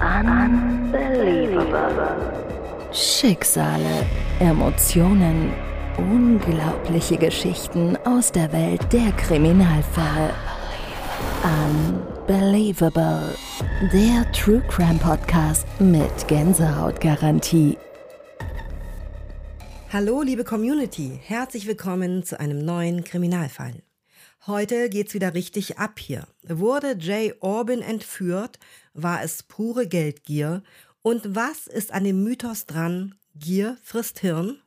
Unbelievable. Schicksale, Emotionen, unglaubliche Geschichten aus der Welt der Kriminalfälle. Unbelievable. Der True Crime Podcast mit Gänsehautgarantie. Hallo, liebe Community. Herzlich willkommen zu einem neuen Kriminalfall. Heute geht's wieder richtig ab hier. Wurde Jay Orban entführt, war es pure Geldgier. Und was ist an dem Mythos dran? Gier frisst Hirn?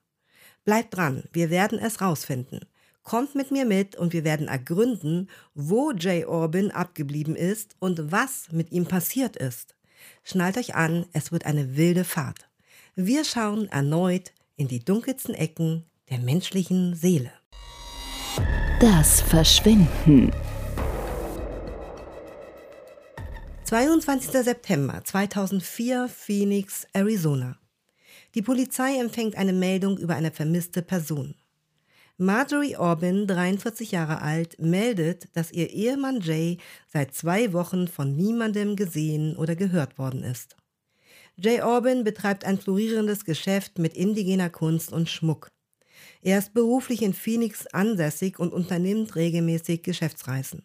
Bleibt dran, wir werden es rausfinden. Kommt mit mir mit und wir werden ergründen, wo Jay Orban abgeblieben ist und was mit ihm passiert ist. Schnallt euch an, es wird eine wilde Fahrt. Wir schauen erneut in die dunkelsten Ecken der menschlichen Seele. Das Verschwinden. 22. September 2004, Phoenix, Arizona. Die Polizei empfängt eine Meldung über eine vermisste Person. Marjorie Orban, 43 Jahre alt, meldet, dass ihr Ehemann Jay seit zwei Wochen von niemandem gesehen oder gehört worden ist. Jay Orban betreibt ein florierendes Geschäft mit indigener Kunst und Schmuck. Er ist beruflich in Phoenix ansässig und unternimmt regelmäßig Geschäftsreisen.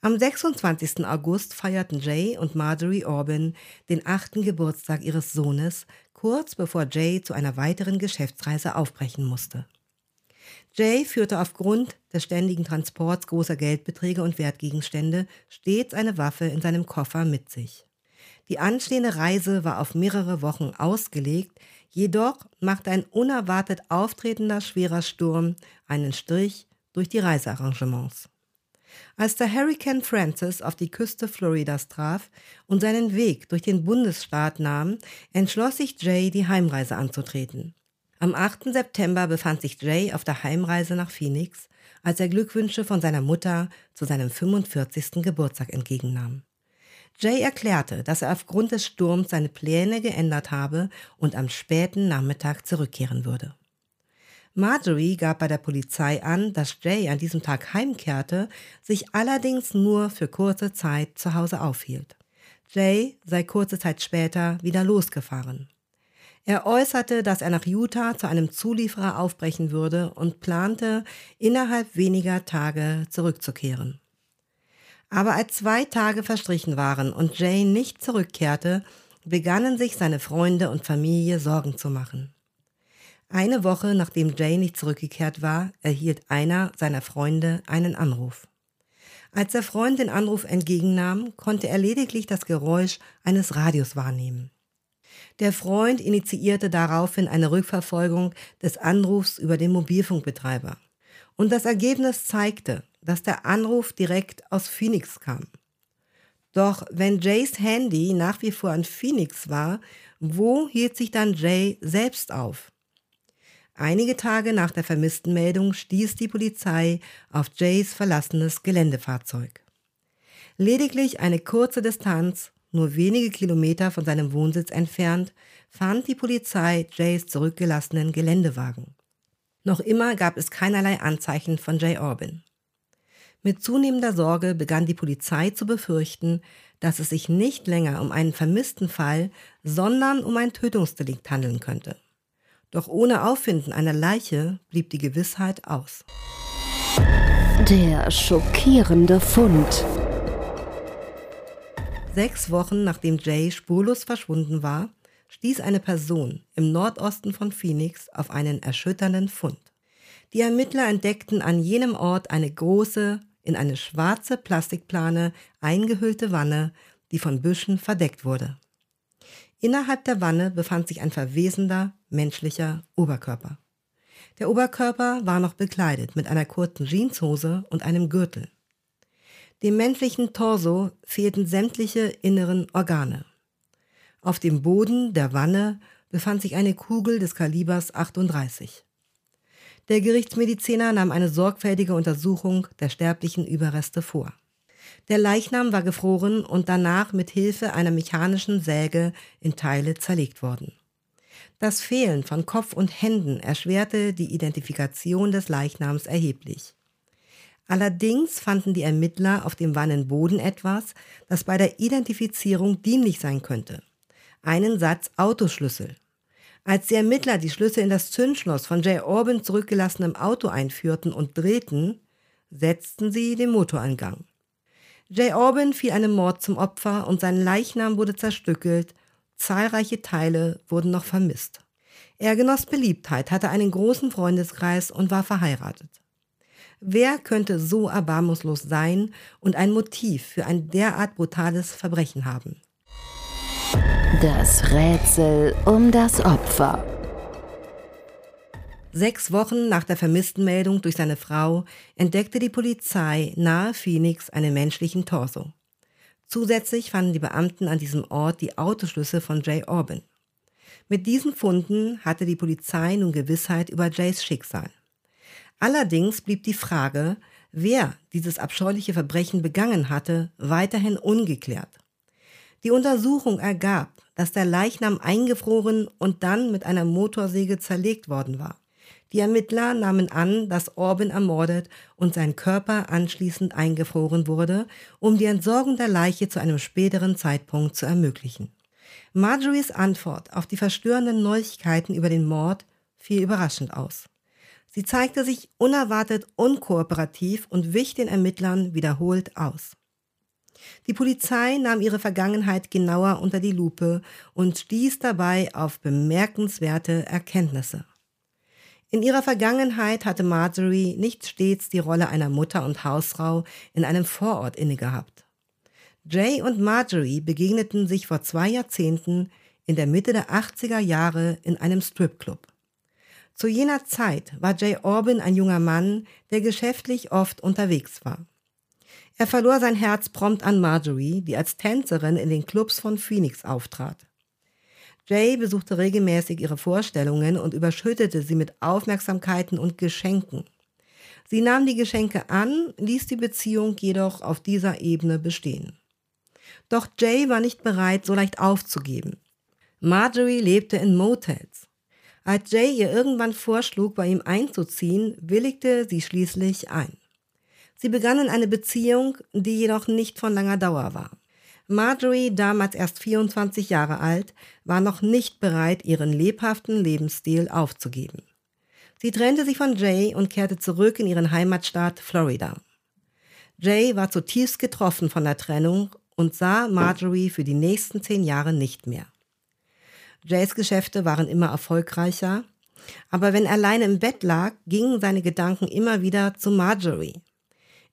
Am 26. August feierten Jay und Marjorie Orban den achten Geburtstag ihres Sohnes, kurz bevor Jay zu einer weiteren Geschäftsreise aufbrechen musste. Jay führte aufgrund des ständigen Transports großer Geldbeträge und Wertgegenstände stets eine Waffe in seinem Koffer mit sich. Die anstehende Reise war auf mehrere Wochen ausgelegt, Jedoch machte ein unerwartet auftretender schwerer Sturm einen Strich durch die Reisearrangements. Als der Hurricane Francis auf die Küste Floridas traf und seinen Weg durch den Bundesstaat nahm, entschloss sich Jay, die Heimreise anzutreten. Am 8. September befand sich Jay auf der Heimreise nach Phoenix, als er Glückwünsche von seiner Mutter zu seinem 45. Geburtstag entgegennahm. Jay erklärte, dass er aufgrund des Sturms seine Pläne geändert habe und am späten Nachmittag zurückkehren würde. Marjorie gab bei der Polizei an, dass Jay an diesem Tag heimkehrte, sich allerdings nur für kurze Zeit zu Hause aufhielt. Jay sei kurze Zeit später wieder losgefahren. Er äußerte, dass er nach Utah zu einem Zulieferer aufbrechen würde und plante, innerhalb weniger Tage zurückzukehren. Aber als zwei Tage verstrichen waren und Jane nicht zurückkehrte, begannen sich seine Freunde und Familie Sorgen zu machen. Eine Woche nachdem Jay nicht zurückgekehrt war, erhielt einer seiner Freunde einen Anruf. Als der Freund den Anruf entgegennahm, konnte er lediglich das Geräusch eines Radios wahrnehmen. Der Freund initiierte daraufhin eine Rückverfolgung des Anrufs über den Mobilfunkbetreiber. Und das Ergebnis zeigte, dass der Anruf direkt aus Phoenix kam. Doch wenn Jays Handy nach wie vor an Phoenix war, wo hielt sich dann Jay selbst auf? Einige Tage nach der vermissten Meldung stieß die Polizei auf Jays verlassenes Geländefahrzeug. Lediglich eine kurze Distanz, nur wenige Kilometer von seinem Wohnsitz entfernt, fand die Polizei Jays zurückgelassenen Geländewagen. Noch immer gab es keinerlei Anzeichen von Jay Orban. Mit zunehmender Sorge begann die Polizei zu befürchten, dass es sich nicht länger um einen vermissten Fall, sondern um ein Tötungsdelikt handeln könnte. Doch ohne Auffinden einer Leiche blieb die Gewissheit aus. Der schockierende Fund. Sechs Wochen nachdem Jay spurlos verschwunden war, stieß eine Person im Nordosten von Phoenix auf einen erschütternden Fund. Die Ermittler entdeckten an jenem Ort eine große, in eine schwarze Plastikplane eingehüllte Wanne, die von Büschen verdeckt wurde. Innerhalb der Wanne befand sich ein verwesender menschlicher Oberkörper. Der Oberkörper war noch bekleidet mit einer kurzen Jeanshose und einem Gürtel. Dem menschlichen Torso fehlten sämtliche inneren Organe. Auf dem Boden der Wanne befand sich eine Kugel des Kalibers 38. Der Gerichtsmediziner nahm eine sorgfältige Untersuchung der sterblichen Überreste vor. Der Leichnam war gefroren und danach mit Hilfe einer mechanischen Säge in Teile zerlegt worden. Das Fehlen von Kopf und Händen erschwerte die Identifikation des Leichnams erheblich. Allerdings fanden die Ermittler auf dem warmen Boden etwas, das bei der Identifizierung dienlich sein könnte. Einen Satz Autoschlüssel. Als die Ermittler die Schlüssel in das Zündschloss von Jay Orban zurückgelassenem Auto einführten und drehten, setzten sie den Motor in Gang. Jay Orban fiel einem Mord zum Opfer und sein Leichnam wurde zerstückelt, zahlreiche Teile wurden noch vermisst. Er genoss Beliebtheit, hatte einen großen Freundeskreis und war verheiratet. Wer könnte so erbarmungslos sein und ein Motiv für ein derart brutales Verbrechen haben? Das Rätsel um das Opfer. Sechs Wochen nach der Vermisstenmeldung durch seine Frau entdeckte die Polizei nahe Phoenix einen menschlichen Torso. Zusätzlich fanden die Beamten an diesem Ort die Autoschlüssel von Jay Orban. Mit diesen Funden hatte die Polizei nun Gewissheit über Jays Schicksal. Allerdings blieb die Frage, wer dieses abscheuliche Verbrechen begangen hatte, weiterhin ungeklärt. Die Untersuchung ergab, dass der Leichnam eingefroren und dann mit einer Motorsäge zerlegt worden war. Die Ermittler nahmen an, dass Orban ermordet und sein Körper anschließend eingefroren wurde, um die Entsorgung der Leiche zu einem späteren Zeitpunkt zu ermöglichen. Marjories Antwort auf die verstörenden Neuigkeiten über den Mord fiel überraschend aus. Sie zeigte sich unerwartet unkooperativ und wich den Ermittlern wiederholt aus. Die Polizei nahm ihre Vergangenheit genauer unter die Lupe und stieß dabei auf bemerkenswerte Erkenntnisse. In ihrer Vergangenheit hatte Marjorie nicht stets die Rolle einer Mutter und Hausfrau in einem Vorort innegehabt. Jay und Marjorie begegneten sich vor zwei Jahrzehnten in der Mitte der 80er Jahre in einem Stripclub. Zu jener Zeit war Jay Orban ein junger Mann, der geschäftlich oft unterwegs war. Er verlor sein Herz prompt an Marjorie, die als Tänzerin in den Clubs von Phoenix auftrat. Jay besuchte regelmäßig ihre Vorstellungen und überschüttete sie mit Aufmerksamkeiten und Geschenken. Sie nahm die Geschenke an, ließ die Beziehung jedoch auf dieser Ebene bestehen. Doch Jay war nicht bereit, so leicht aufzugeben. Marjorie lebte in Motels. Als Jay ihr irgendwann vorschlug, bei ihm einzuziehen, willigte sie schließlich ein. Sie begannen eine Beziehung, die jedoch nicht von langer Dauer war. Marjorie, damals erst 24 Jahre alt, war noch nicht bereit, ihren lebhaften Lebensstil aufzugeben. Sie trennte sich von Jay und kehrte zurück in ihren Heimatstaat Florida. Jay war zutiefst getroffen von der Trennung und sah Marjorie für die nächsten zehn Jahre nicht mehr. Jays Geschäfte waren immer erfolgreicher, aber wenn er alleine im Bett lag, gingen seine Gedanken immer wieder zu Marjorie.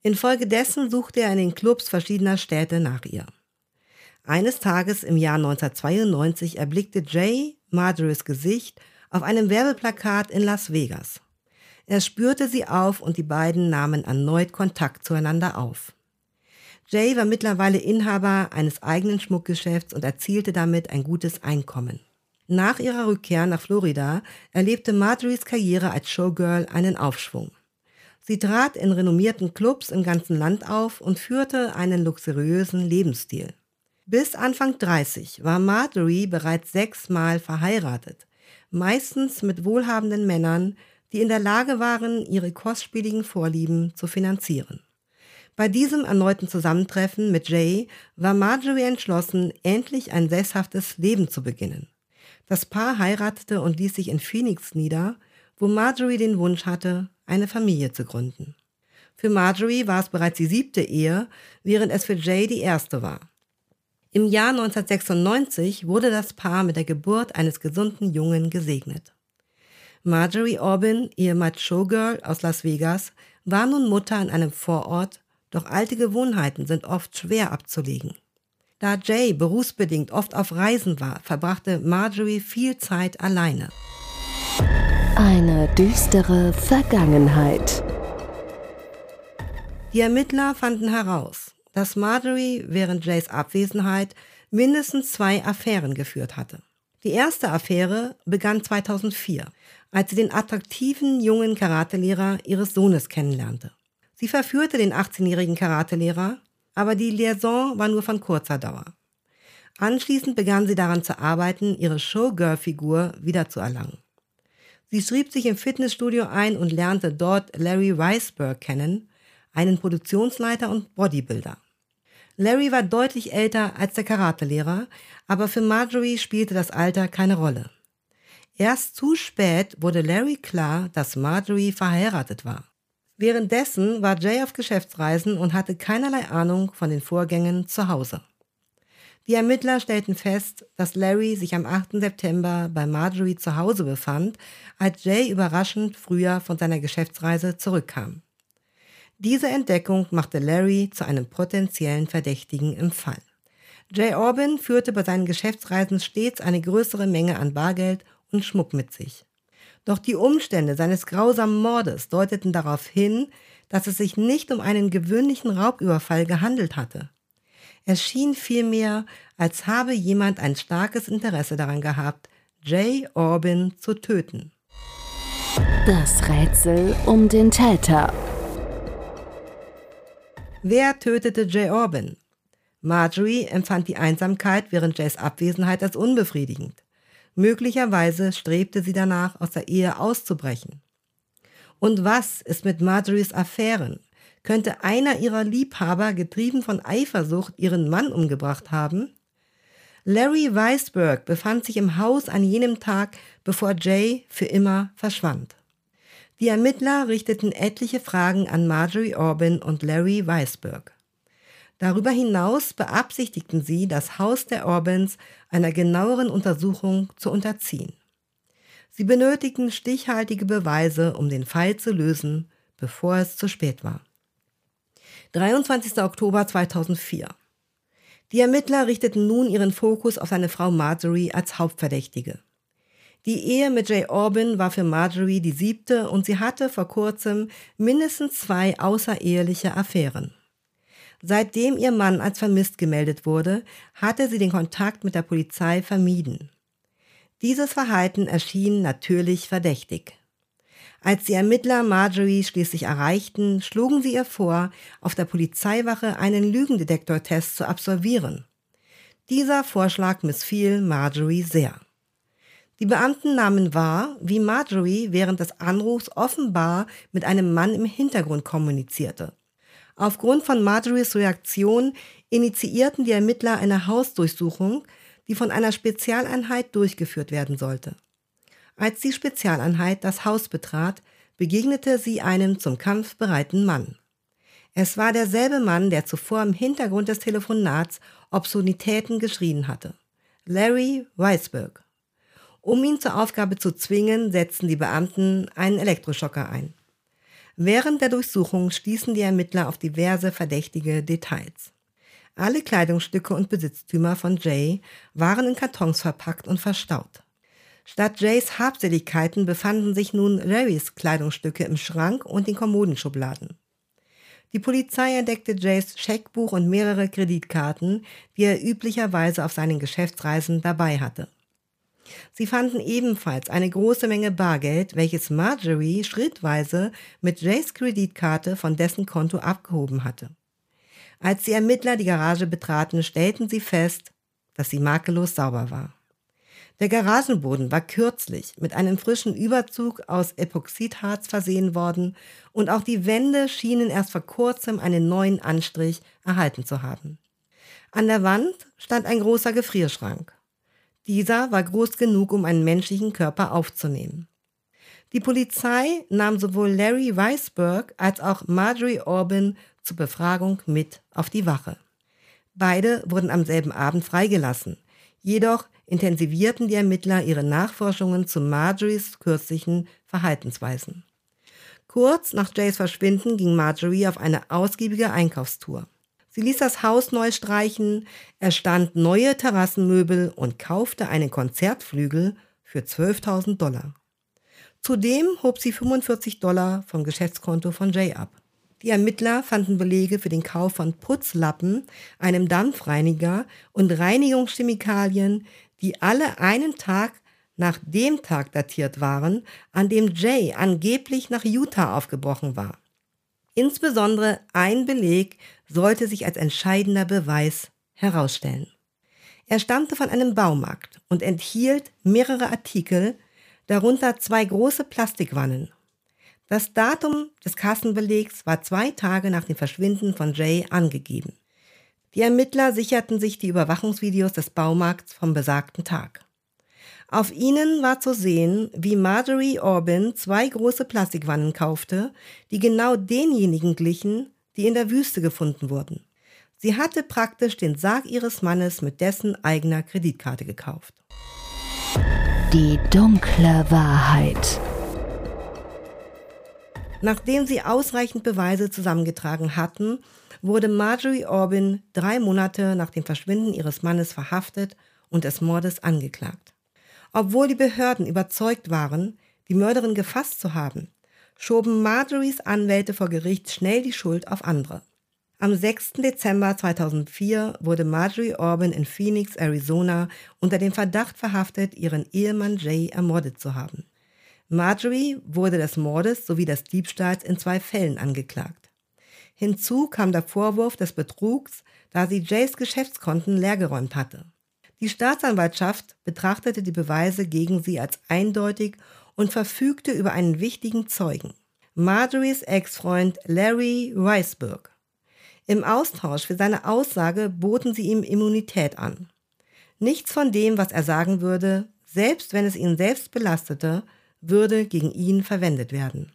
Infolgedessen suchte er in den Clubs verschiedener Städte nach ihr. Eines Tages im Jahr 1992 erblickte Jay Marjories Gesicht auf einem Werbeplakat in Las Vegas. Er spürte sie auf und die beiden nahmen erneut Kontakt zueinander auf. Jay war mittlerweile Inhaber eines eigenen Schmuckgeschäfts und erzielte damit ein gutes Einkommen. Nach ihrer Rückkehr nach Florida erlebte Marjories Karriere als Showgirl einen Aufschwung. Sie trat in renommierten Clubs im ganzen Land auf und führte einen luxuriösen Lebensstil. Bis Anfang 30 war Marjorie bereits sechsmal verheiratet, meistens mit wohlhabenden Männern, die in der Lage waren, ihre kostspieligen Vorlieben zu finanzieren. Bei diesem erneuten Zusammentreffen mit Jay war Marjorie entschlossen, endlich ein sesshaftes Leben zu beginnen. Das Paar heiratete und ließ sich in Phoenix nieder, wo Marjorie den Wunsch hatte, eine Familie zu gründen. Für Marjorie war es bereits die siebte Ehe, während es für Jay die erste war. Im Jahr 1996 wurde das Paar mit der Geburt eines gesunden Jungen gesegnet. Marjorie Orban, ehemals Showgirl aus Las Vegas, war nun Mutter in einem Vorort, doch alte Gewohnheiten sind oft schwer abzulegen. Da Jay berufsbedingt oft auf Reisen war, verbrachte Marjorie viel Zeit alleine. Eine düstere Vergangenheit. Die Ermittler fanden heraus, dass Marjorie während Jays Abwesenheit mindestens zwei Affären geführt hatte. Die erste Affäre begann 2004, als sie den attraktiven jungen Karatelehrer ihres Sohnes kennenlernte. Sie verführte den 18-jährigen Karatelehrer, aber die Liaison war nur von kurzer Dauer. Anschließend begann sie daran zu arbeiten, ihre Showgirl-Figur wiederzuerlangen. Sie schrieb sich im Fitnessstudio ein und lernte dort Larry Weisberg kennen, einen Produktionsleiter und Bodybuilder. Larry war deutlich älter als der Karatelehrer, aber für Marjorie spielte das Alter keine Rolle. Erst zu spät wurde Larry klar, dass Marjorie verheiratet war. Währenddessen war Jay auf Geschäftsreisen und hatte keinerlei Ahnung von den Vorgängen zu Hause. Die Ermittler stellten fest, dass Larry sich am 8. September bei Marjorie zu Hause befand, als Jay überraschend früher von seiner Geschäftsreise zurückkam. Diese Entdeckung machte Larry zu einem potenziellen Verdächtigen im Fall. Jay Orban führte bei seinen Geschäftsreisen stets eine größere Menge an Bargeld und Schmuck mit sich. Doch die Umstände seines grausamen Mordes deuteten darauf hin, dass es sich nicht um einen gewöhnlichen Raubüberfall gehandelt hatte. Es schien vielmehr, als habe jemand ein starkes Interesse daran gehabt, Jay Orban zu töten. Das Rätsel um den Täter. Wer tötete Jay Orban? Marjorie empfand die Einsamkeit während Jays Abwesenheit als unbefriedigend. Möglicherweise strebte sie danach, aus der Ehe auszubrechen. Und was ist mit Marjories Affären? Könnte einer ihrer Liebhaber, getrieben von Eifersucht, ihren Mann umgebracht haben? Larry Weisberg befand sich im Haus an jenem Tag, bevor Jay für immer verschwand. Die Ermittler richteten etliche Fragen an Marjorie Orban und Larry Weisberg. Darüber hinaus beabsichtigten sie, das Haus der Orbans einer genaueren Untersuchung zu unterziehen. Sie benötigten stichhaltige Beweise, um den Fall zu lösen, bevor es zu spät war. 23. Oktober 2004. Die Ermittler richteten nun ihren Fokus auf seine Frau Marjorie als Hauptverdächtige. Die Ehe mit Jay Orban war für Marjorie die siebte und sie hatte vor kurzem mindestens zwei außereheliche Affären. Seitdem ihr Mann als vermisst gemeldet wurde, hatte sie den Kontakt mit der Polizei vermieden. Dieses Verhalten erschien natürlich verdächtig. Als die Ermittler Marjorie schließlich erreichten, schlugen sie ihr vor, auf der Polizeiwache einen Lügendetektortest zu absolvieren. Dieser Vorschlag missfiel Marjorie sehr. Die Beamten nahmen wahr, wie Marjorie während des Anrufs offenbar mit einem Mann im Hintergrund kommunizierte. Aufgrund von Marjories Reaktion initiierten die Ermittler eine Hausdurchsuchung, die von einer Spezialeinheit durchgeführt werden sollte. Als die Spezialeinheit das Haus betrat, begegnete sie einem zum Kampf bereiten Mann. Es war derselbe Mann, der zuvor im Hintergrund des Telefonats Obszönitäten geschrien hatte. Larry Weisberg. Um ihn zur Aufgabe zu zwingen, setzten die Beamten einen Elektroschocker ein. Während der Durchsuchung stießen die Ermittler auf diverse verdächtige Details. Alle Kleidungsstücke und Besitztümer von Jay waren in Kartons verpackt und verstaut. Statt Jays Habseligkeiten befanden sich nun Larrys Kleidungsstücke im Schrank und in Kommodenschubladen. Die Polizei entdeckte Jays Scheckbuch und mehrere Kreditkarten, die er üblicherweise auf seinen Geschäftsreisen dabei hatte. Sie fanden ebenfalls eine große Menge Bargeld, welches Marjorie schrittweise mit Jays Kreditkarte von dessen Konto abgehoben hatte. Als die Ermittler die Garage betraten, stellten sie fest, dass sie makellos sauber war. Der Garagenboden war kürzlich mit einem frischen Überzug aus Epoxidharz versehen worden und auch die Wände schienen erst vor kurzem einen neuen Anstrich erhalten zu haben. An der Wand stand ein großer Gefrierschrank. Dieser war groß genug, um einen menschlichen Körper aufzunehmen. Die Polizei nahm sowohl Larry Weisberg als auch Marjorie Orban zur Befragung mit auf die Wache. Beide wurden am selben Abend freigelassen. Jedoch intensivierten die Ermittler ihre Nachforschungen zu Marjories kürzlichen Verhaltensweisen. Kurz nach Jays Verschwinden ging Marjorie auf eine ausgiebige Einkaufstour. Sie ließ das Haus neu streichen, erstand neue Terrassenmöbel und kaufte einen Konzertflügel für 12.000 Dollar. Zudem hob sie 45 Dollar vom Geschäftskonto von Jay ab. Die Ermittler fanden Belege für den Kauf von Putzlappen, einem Dampfreiniger und Reinigungschemikalien, die alle einen Tag nach dem Tag datiert waren, an dem Jay angeblich nach Utah aufgebrochen war. Insbesondere ein Beleg sollte sich als entscheidender Beweis herausstellen. Er stammte von einem Baumarkt und enthielt mehrere Artikel, darunter zwei große Plastikwannen. Das Datum des Kassenbelegs war zwei Tage nach dem Verschwinden von Jay angegeben. Die Ermittler sicherten sich die Überwachungsvideos des Baumarkts vom besagten Tag. Auf ihnen war zu sehen, wie Marjorie Orban zwei große Plastikwannen kaufte, die genau denjenigen glichen, die in der Wüste gefunden wurden. Sie hatte praktisch den Sarg ihres Mannes mit dessen eigener Kreditkarte gekauft. Die dunkle Wahrheit. Nachdem sie ausreichend Beweise zusammengetragen hatten, wurde Marjorie Orban drei Monate nach dem Verschwinden ihres Mannes verhaftet und des Mordes angeklagt. Obwohl die Behörden überzeugt waren, die Mörderin gefasst zu haben, schoben Marjories Anwälte vor Gericht schnell die Schuld auf andere. Am 6. Dezember 2004 wurde Marjorie Orban in Phoenix, Arizona, unter dem Verdacht verhaftet, ihren Ehemann Jay ermordet zu haben. Marjorie wurde des Mordes sowie des Diebstahls in zwei Fällen angeklagt. Hinzu kam der Vorwurf des Betrugs, da sie Jays Geschäftskonten leergeräumt hatte. Die Staatsanwaltschaft betrachtete die Beweise gegen sie als eindeutig und verfügte über einen wichtigen Zeugen, Marjories Ex-Freund Larry Weisberg. Im Austausch für seine Aussage boten sie ihm Immunität an. Nichts von dem, was er sagen würde, selbst wenn es ihn selbst belastete, würde gegen ihn verwendet werden.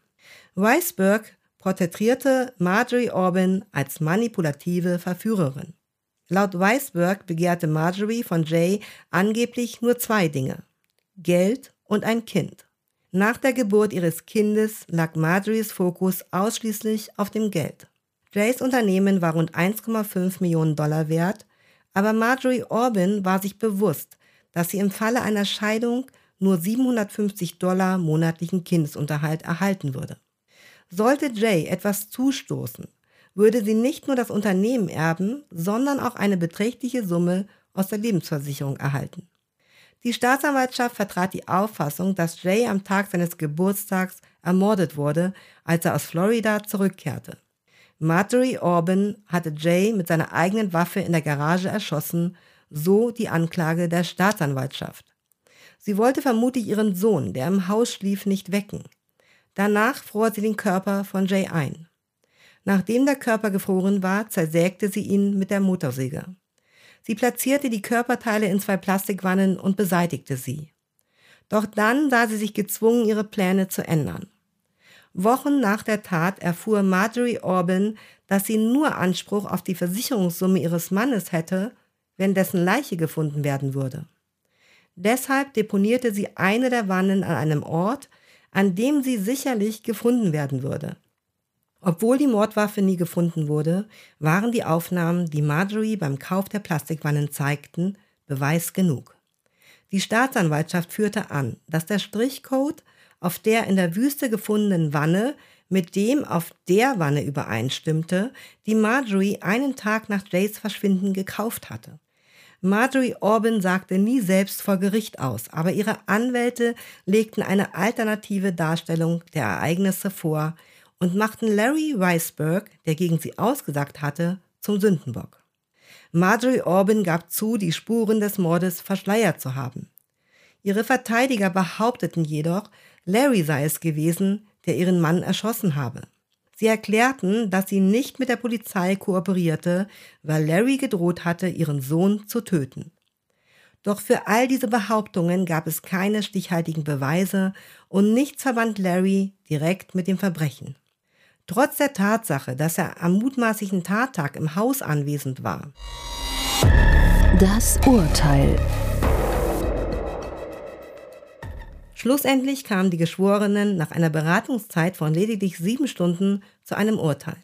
Weisberg porträtierte Marjorie Orban als manipulative Verführerin. Laut Weisberg begehrte Marjorie von Jay angeblich nur zwei Dinge. Geld und ein Kind. Nach der Geburt ihres Kindes lag Marjories Fokus ausschließlich auf dem Geld. Jays Unternehmen war rund 1,5 Millionen Dollar wert, aber Marjorie Orban war sich bewusst, dass sie im Falle einer Scheidung nur 750 Dollar monatlichen Kindesunterhalt erhalten würde. Sollte Jay etwas zustoßen, würde sie nicht nur das Unternehmen erben, sondern auch eine beträchtliche Summe aus der Lebensversicherung erhalten. Die Staatsanwaltschaft vertrat die Auffassung, dass Jay am Tag seines Geburtstags ermordet wurde, als er aus Florida zurückkehrte. Marjorie Orban hatte Jay mit seiner eigenen Waffe in der Garage erschossen, so die Anklage der Staatsanwaltschaft. Sie wollte vermutlich ihren Sohn, der im Haus schlief, nicht wecken. Danach fror sie den Körper von Jay ein. Nachdem der Körper gefroren war, zersägte sie ihn mit der Motorsäge. Sie platzierte die Körperteile in zwei Plastikwannen und beseitigte sie. Doch dann sah sie sich gezwungen, ihre Pläne zu ändern. Wochen nach der Tat erfuhr Marjorie Orban, dass sie nur Anspruch auf die Versicherungssumme ihres Mannes hätte, wenn dessen Leiche gefunden werden würde. Deshalb deponierte sie eine der Wannen an einem Ort, an dem sie sicherlich gefunden werden würde. Obwohl die Mordwaffe nie gefunden wurde, waren die Aufnahmen, die Marjorie beim Kauf der Plastikwannen zeigten, Beweis genug. Die Staatsanwaltschaft führte an, dass der Strichcode auf der in der Wüste gefundenen Wanne mit dem auf der Wanne übereinstimmte, die Marjorie einen Tag nach Jays Verschwinden gekauft hatte. Marjorie Orban sagte nie selbst vor Gericht aus, aber ihre Anwälte legten eine alternative Darstellung der Ereignisse vor und machten Larry Weisberg, der gegen sie ausgesagt hatte, zum Sündenbock. Marjorie Orban gab zu, die Spuren des Mordes verschleiert zu haben. Ihre Verteidiger behaupteten jedoch, Larry sei es gewesen, der ihren Mann erschossen habe. Sie erklärten, dass sie nicht mit der Polizei kooperierte, weil Larry gedroht hatte, ihren Sohn zu töten. Doch für all diese Behauptungen gab es keine stichhaltigen Beweise und nichts verband Larry direkt mit dem Verbrechen. Trotz der Tatsache, dass er am mutmaßlichen Tattag im Haus anwesend war. Das Urteil. Schlussendlich kamen die Geschworenen nach einer Beratungszeit von lediglich sieben Stunden zu einem Urteil.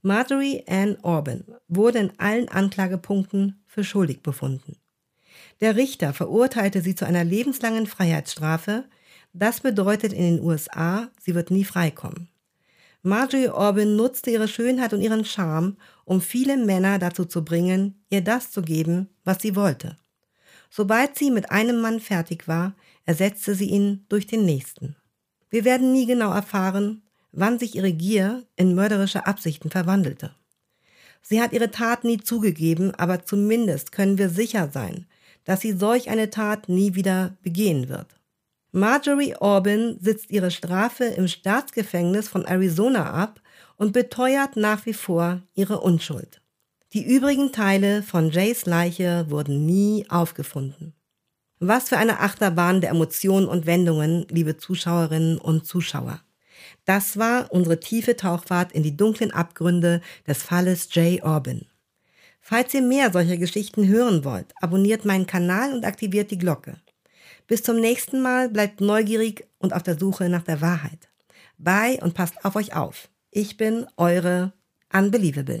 Marjorie Ann Orban wurde in allen Anklagepunkten für schuldig befunden. Der Richter verurteilte sie zu einer lebenslangen Freiheitsstrafe. Das bedeutet in den USA, sie wird nie freikommen. Marjorie Orban nutzte ihre Schönheit und ihren Charme, um viele Männer dazu zu bringen, ihr das zu geben, was sie wollte. Sobald sie mit einem Mann fertig war, ersetzte sie ihn durch den nächsten. Wir werden nie genau erfahren, wann sich ihre Gier in mörderische Absichten verwandelte. Sie hat ihre Tat nie zugegeben, aber zumindest können wir sicher sein, dass sie solch eine Tat nie wieder begehen wird. Marjorie Orban sitzt ihre Strafe im Staatsgefängnis von Arizona ab und beteuert nach wie vor ihre Unschuld. Die übrigen Teile von Jays Leiche wurden nie aufgefunden. Was für eine Achterbahn der Emotionen und Wendungen, liebe Zuschauerinnen und Zuschauer. Das war unsere tiefe Tauchfahrt in die dunklen Abgründe des Falles Jay Orban. Falls ihr mehr solcher Geschichten hören wollt, abonniert meinen Kanal und aktiviert die Glocke. Bis zum nächsten Mal bleibt neugierig und auf der Suche nach der Wahrheit. Bye und passt auf euch auf. Ich bin eure Unbelievable.